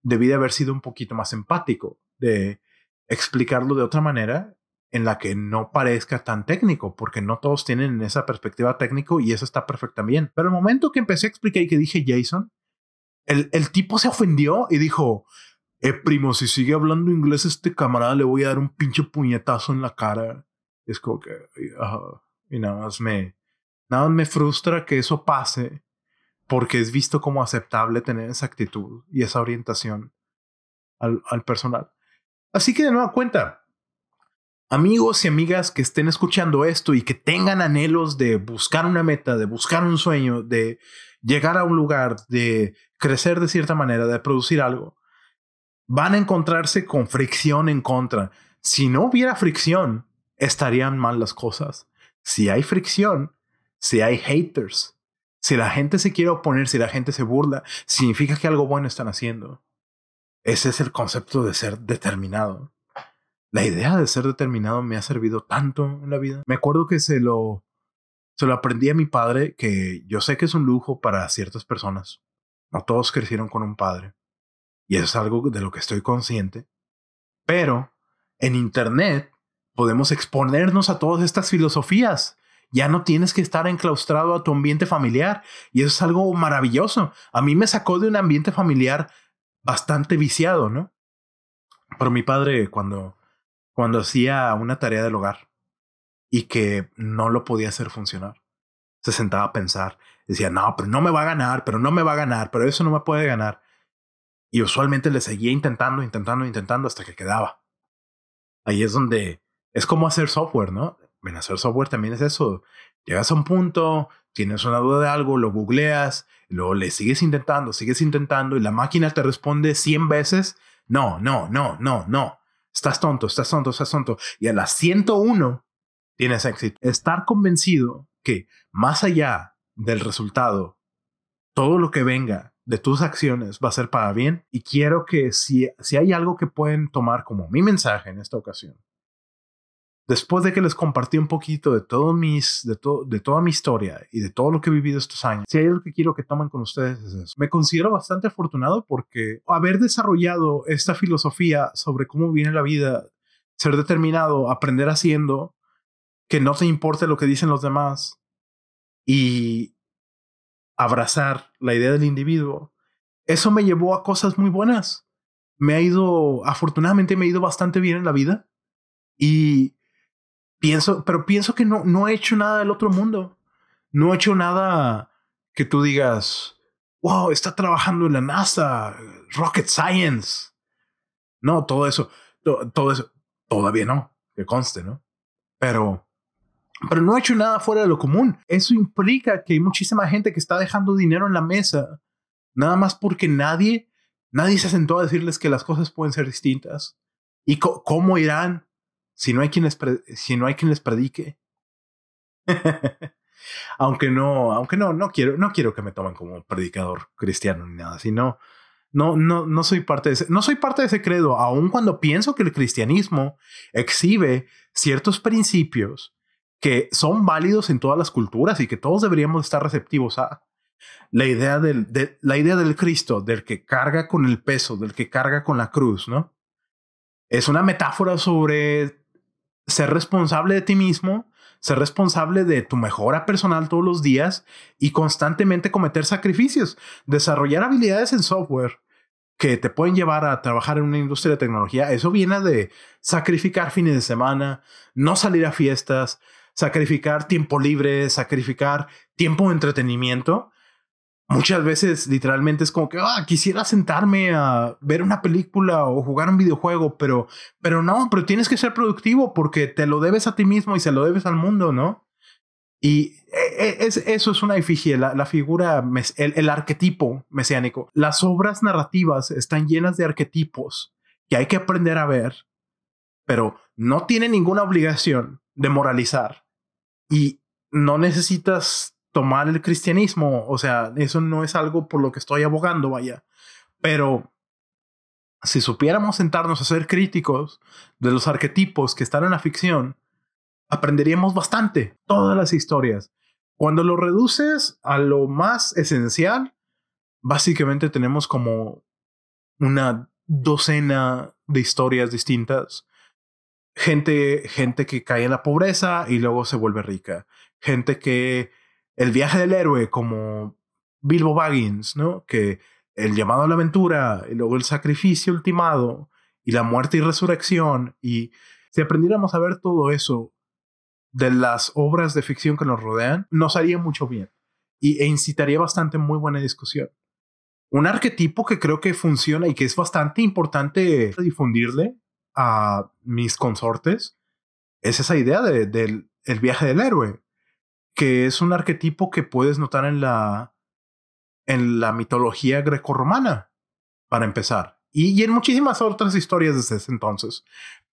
debí de haber sido un poquito más empático, de explicarlo de otra manera en la que no parezca tan técnico, porque no todos tienen esa perspectiva técnico y eso está perfecto también. Pero el momento que empecé a explicar y que dije JSON, el, el tipo se ofendió y dijo, eh, primo, si sigue hablando inglés este camarada, le voy a dar un pinche puñetazo en la cara. Es como que, y nada más me, nada más me frustra que eso pase porque es visto como aceptable tener esa actitud y esa orientación al, al personal. Así que de nueva cuenta, amigos y amigas que estén escuchando esto y que tengan anhelos de buscar una meta, de buscar un sueño, de llegar a un lugar, de crecer de cierta manera, de producir algo, van a encontrarse con fricción en contra. Si no hubiera fricción, estarían mal las cosas. Si hay fricción, si hay haters, si la gente se quiere oponer, si la gente se burla, significa que algo bueno están haciendo. Ese es el concepto de ser determinado. La idea de ser determinado me ha servido tanto en la vida. Me acuerdo que se lo se lo aprendí a mi padre, que yo sé que es un lujo para ciertas personas. No todos crecieron con un padre. Y eso es algo de lo que estoy consciente. Pero en Internet podemos exponernos a todas estas filosofías. Ya no tienes que estar enclaustrado a tu ambiente familiar. Y eso es algo maravilloso. A mí me sacó de un ambiente familiar bastante viciado, ¿no? Pero mi padre, cuando, cuando hacía una tarea del hogar, y que no lo podía hacer funcionar. Se sentaba a pensar, decía, no, pero no me va a ganar, pero no me va a ganar, pero eso no me puede ganar. Y usualmente le seguía intentando, intentando, intentando hasta que quedaba. Ahí es donde es como hacer software, ¿no? En hacer software también es eso. Llegas a un punto, tienes una duda de algo, lo googleas, luego le sigues intentando, sigues intentando y la máquina te responde 100 veces, no, no, no, no, no. Estás tonto, estás tonto, estás tonto. Y a las 101 tienes éxito. Estar convencido que más allá del resultado, todo lo que venga de tus acciones va a ser para bien. Y quiero que si, si hay algo que pueden tomar como mi mensaje en esta ocasión, después de que les compartí un poquito de, todo mis, de, de toda mi historia y de todo lo que he vivido estos años, si hay algo que quiero que tomen con ustedes es eso. Me considero bastante afortunado porque haber desarrollado esta filosofía sobre cómo viene la vida, ser determinado, aprender haciendo, que no te importe lo que dicen los demás y abrazar la idea del individuo, eso me llevó a cosas muy buenas. Me ha ido, afortunadamente me ha ido bastante bien en la vida y pienso, pero pienso que no, no he hecho nada del otro mundo. No he hecho nada que tú digas, wow, está trabajando en la NASA, Rocket Science. No, todo eso, todo eso, todavía no, que conste, ¿no? Pero pero no ha hecho nada fuera de lo común. Eso implica que hay muchísima gente que está dejando dinero en la mesa, nada más porque nadie, nadie se sentó a decirles que las cosas pueden ser distintas. ¿Y cómo irán si no hay quien les, si no hay quien les predique? aunque no, aunque no, no quiero, no quiero que me tomen como predicador cristiano ni nada, sino no, no, no soy parte de ese, no soy parte de ese credo, aun cuando pienso que el cristianismo exhibe ciertos principios que son válidos en todas las culturas y que todos deberíamos estar receptivos a. La idea del, de, la idea del Cristo, del que carga con el peso, del que carga con la cruz, ¿no? Es una metáfora sobre ser responsable de ti mismo, ser responsable de tu mejora personal todos los días y constantemente cometer sacrificios, desarrollar habilidades en software que te pueden llevar a trabajar en una industria de tecnología. Eso viene de sacrificar fines de semana, no salir a fiestas, sacrificar tiempo libre, sacrificar tiempo de entretenimiento. Muchas veces literalmente es como que ah, quisiera sentarme a ver una película o jugar un videojuego, pero, pero no, pero tienes que ser productivo porque te lo debes a ti mismo y se lo debes al mundo, ¿no? Y e, e, es, eso es una efigie, la, figura, el, el, arquetipo mesiánico. Las obras narrativas están llenas de arquetipos que hay que aprender a ver, pero no tiene ninguna obligación de moralizar y no necesitas tomar el cristianismo, o sea, eso no es algo por lo que estoy abogando, vaya, pero si supiéramos sentarnos a ser críticos de los arquetipos que están en la ficción, aprenderíamos bastante todas las historias. Cuando lo reduces a lo más esencial, básicamente tenemos como una docena de historias distintas gente, gente que cae en la pobreza y luego se vuelve rica. Gente que el viaje del héroe, como Bilbo Baggins, ¿no? Que el llamado a la aventura y luego el sacrificio ultimado y la muerte y resurrección. Y si aprendiéramos a ver todo eso de las obras de ficción que nos rodean, nos haría mucho bien y, e incitaría bastante muy buena discusión. Un arquetipo que creo que funciona y que es bastante importante difundirle a mis consortes es esa idea del el viaje del héroe, que es un arquetipo que puedes notar en la, en la mitología grecorromana, para empezar, y, en muchísimas otras historias desde ese entonces.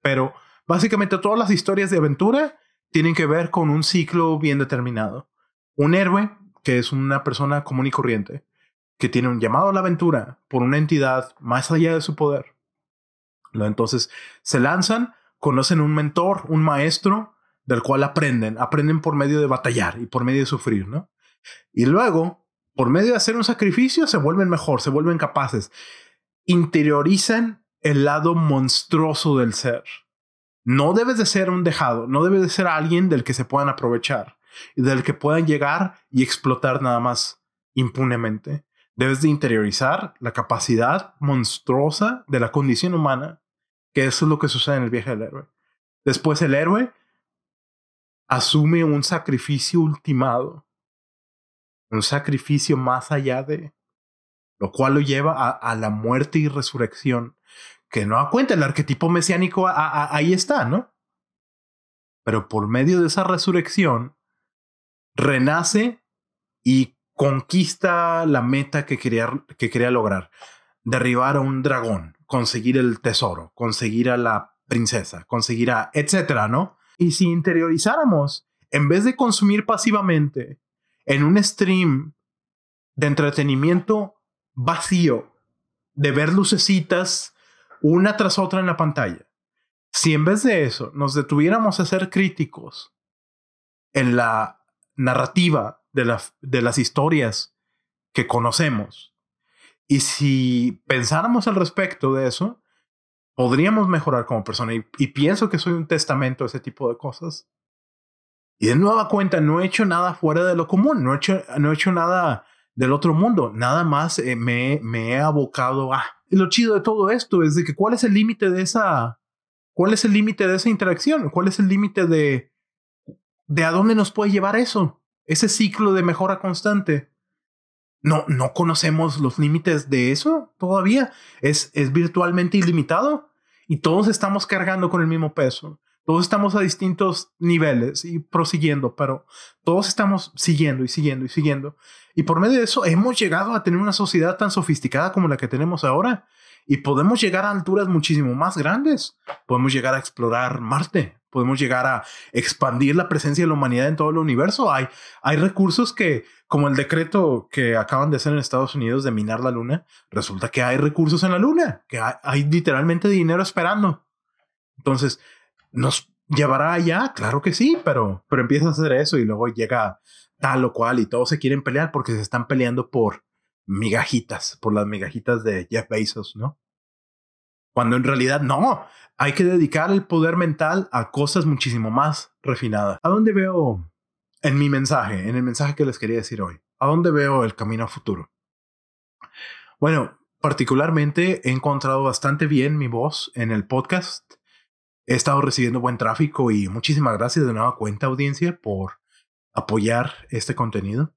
Pero básicamente todas las historias de aventura tienen que ver con un ciclo bien determinado. Un héroe, que es una persona común y corriente, que tiene un llamado a la aventura por una entidad más allá de su poder entonces se lanzan, conocen un mentor, un maestro, del cual aprenden, aprenden por medio de batallar y por medio de sufrir, ¿no? Y luego, por medio de hacer un sacrificio, se vuelven mejor, se vuelven capaces, interiorizan el lado monstruoso del ser. No debes de ser un dejado, no debes de ser alguien del que se puedan aprovechar y del que puedan llegar y explotar nada más impunemente. Debes de interiorizar la capacidad monstruosa de la condición humana, que es lo que sucede en el viaje del héroe. Después el héroe asume un sacrificio ultimado, un sacrificio más allá de, lo cual lo lleva a, la muerte y resurrección, que no da cuenta, el arquetipo mesiánico ahí está, ¿no? Pero por medio de esa resurrección, renace y conquista la meta que quería, que quería lograr. Derribar a un dragón, conseguir el tesoro, conseguir a la princesa, conseguir a, etcétera, ¿no? Y si interiorizáramos, en vez de consumir pasivamente en un stream de entretenimiento vacío, de ver lucecitas una tras otra en la pantalla, si en vez de eso nos detuviéramos a ser críticos en la narrativa de, de las historias que conocemos, y si pensáramos al respecto de eso, podríamos mejorar como persona. Y, pienso que soy un testamento ese tipo de cosas. Y de nueva cuenta, no he hecho nada fuera de lo común, no he hecho, no he hecho nada del otro mundo, nada más eh, me, me, he abocado a... Lo chido de todo esto es de que cuál es el límite de esa... ¿Cuál es el límite de esa interacción? ¿Cuál es el límite de... de a dónde nos puede llevar eso? Ese ciclo de mejora constante. No, no conocemos los límites de eso todavía. Es, es virtualmente ilimitado y todos estamos cargando con el mismo peso. Todos estamos a distintos niveles y prosiguiendo, pero todos estamos siguiendo y siguiendo y siguiendo. Y por medio de eso hemos llegado a tener una sociedad tan sofisticada como la que tenemos ahora. Y podemos llegar a alturas muchísimo más grandes. Podemos llegar a explorar Marte, podemos llegar a expandir la presencia de la humanidad en todo el universo. Hay, hay recursos que, como el decreto que acaban de hacer en Estados Unidos de minar la luna, resulta que hay recursos en la luna, que hay, literalmente dinero esperando. Entonces, ¿nos llevará allá? Claro que sí, pero, pero empieza a hacer eso y luego llega tal o cual y todos se quieren pelear porque se están peleando por migajitas, por las migajitas de Jeff Bezos, ¿no? Cuando en realidad no, hay que dedicar el poder mental a cosas muchísimo más refinadas. ¿A dónde veo en mi mensaje, en el mensaje que les quería decir hoy? ¿A dónde veo el camino a futuro? Bueno, particularmente he encontrado bastante bien mi voz en el podcast. He estado recibiendo buen tráfico y muchísimas gracias de nueva cuenta audiencia por apoyar este contenido.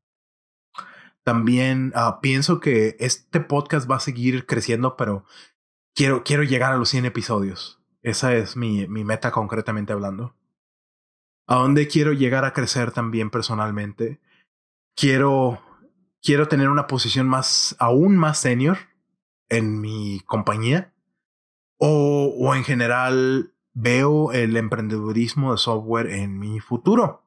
También ah, pienso que este podcast va a seguir creciendo, pero quiero, quiero llegar a los 100 episodios. Esa es mi, mi meta concretamente hablando. ¿A dónde quiero llegar a crecer también personalmente? Quiero, quiero tener una posición más, aún más senior en mi compañía. O, o en general veo el emprendedurismo de software en mi futuro.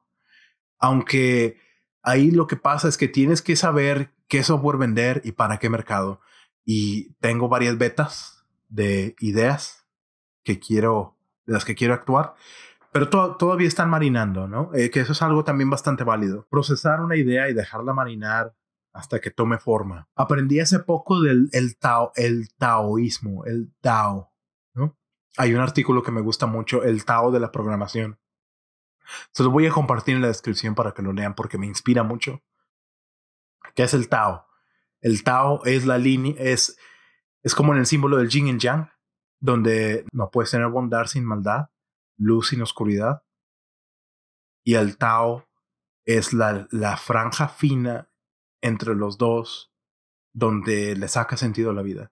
Aunque ahí lo que pasa es que tienes que saber qué software vender y para qué mercado. Y tengo varias betas de ideas que quiero, de las que quiero actuar, pero todavía están marinando, ¿no? Eh, que eso es algo también bastante válido. Procesar una idea y dejarla marinar hasta que tome forma. Aprendí hace poco del el, tao, el taoísmo, el tao, ¿no? Hay un artículo que me gusta mucho, el tao de la programación. Se lo voy a compartir en la descripción para que lo lean porque me inspira mucho. ¿Qué es el tao? El tao es la línea, es, es como en el símbolo del yin y yang donde no puedes tener bondad sin maldad, luz sin oscuridad. Y el Tao es la, franja fina entre los dos donde le saca sentido a la vida.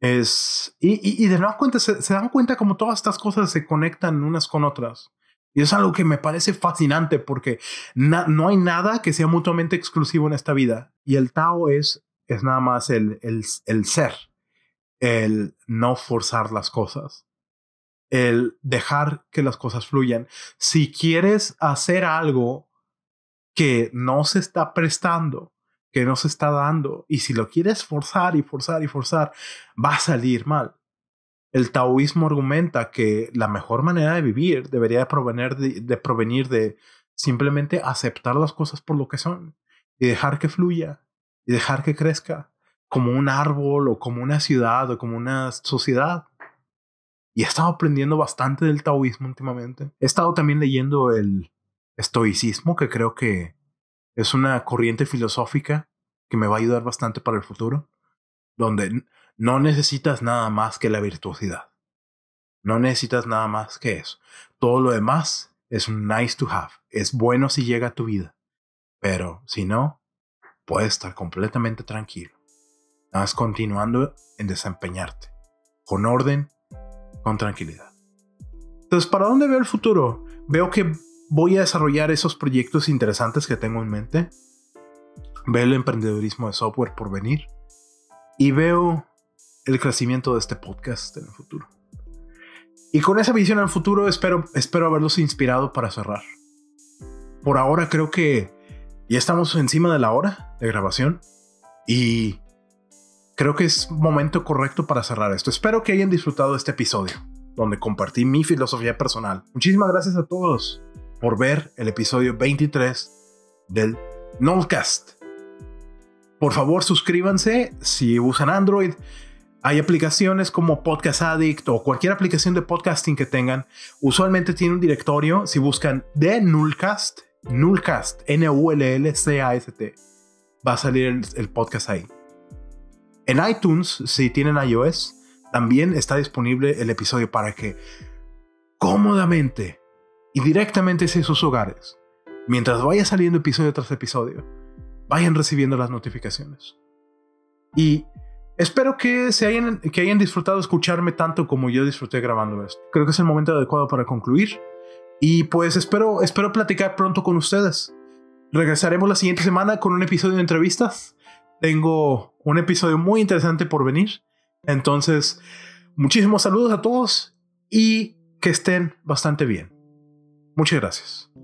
Es, y, y, de nuevo cuenta, se, dan cuenta como todas estas cosas se conectan unas con otras. Y es algo que me parece fascinante porque no hay nada que sea mutuamente exclusivo en esta vida. Y el Tao es, es nada más el, el, el ser el no forzar las cosas, el dejar que las cosas fluyan. Si quieres hacer algo que no se está prestando, que no se está dando, y si lo quieres forzar y forzar y forzar, va a salir mal. el taoísmo argumenta que la mejor manera de vivir debería provenir de, provenir de simplemente aceptar las cosas por lo que son y dejar que fluya y dejar que crezca como un árbol o como una ciudad o como una sociedad. Y he estado aprendiendo bastante del taoísmo últimamente. He estado también leyendo el estoicismo, que creo que es una corriente filosófica que me va a ayudar bastante para el futuro, donde no necesitas nada más que la virtuosidad. No necesitas nada más que eso. Todo lo demás es nice to have. Es bueno si llega a tu vida. Pero si no, puedes estar completamente tranquilo. Nada más continuando en desempeñarte. Con orden, con tranquilidad. Entonces, ¿para dónde veo el futuro? Veo que voy a desarrollar esos proyectos interesantes que tengo en mente. Veo el emprendedurismo de software por venir. Y veo el crecimiento de este podcast en el futuro. Y con esa visión al futuro espero, espero haberlos inspirado para cerrar. Por ahora creo que ya estamos encima de la hora de grabación y creo que es momento correcto para cerrar esto. Espero que hayan disfrutado este episodio donde compartí mi filosofía personal. Muchísimas gracias a todos por ver el episodio 23 del Nolcast. Por favor, suscríbanse si usan Android. Hay aplicaciones como Podcast Addict o cualquier aplicación de podcasting que tengan. Usualmente tiene un directorio. Si buscan de Nullcast, Nullcast, N-U-L-L-C-A-S-T, va a salir el, podcast ahí. En iTunes, si tienen iOS, también está disponible el episodio para que cómodamente y directamente hacia sus hogares, mientras vaya saliendo episodio tras episodio, vayan recibiendo las notificaciones. Y Espero que, se hayan, que hayan disfrutado escucharme tanto como yo disfruté grabando esto. Creo que es el momento adecuado para concluir. Y pues espero, espero platicar pronto con ustedes. Regresaremos la siguiente semana con un episodio de entrevistas. Tengo un episodio muy interesante por venir. Entonces, muchísimos saludos a todos y que estén bastante bien. Muchas gracias.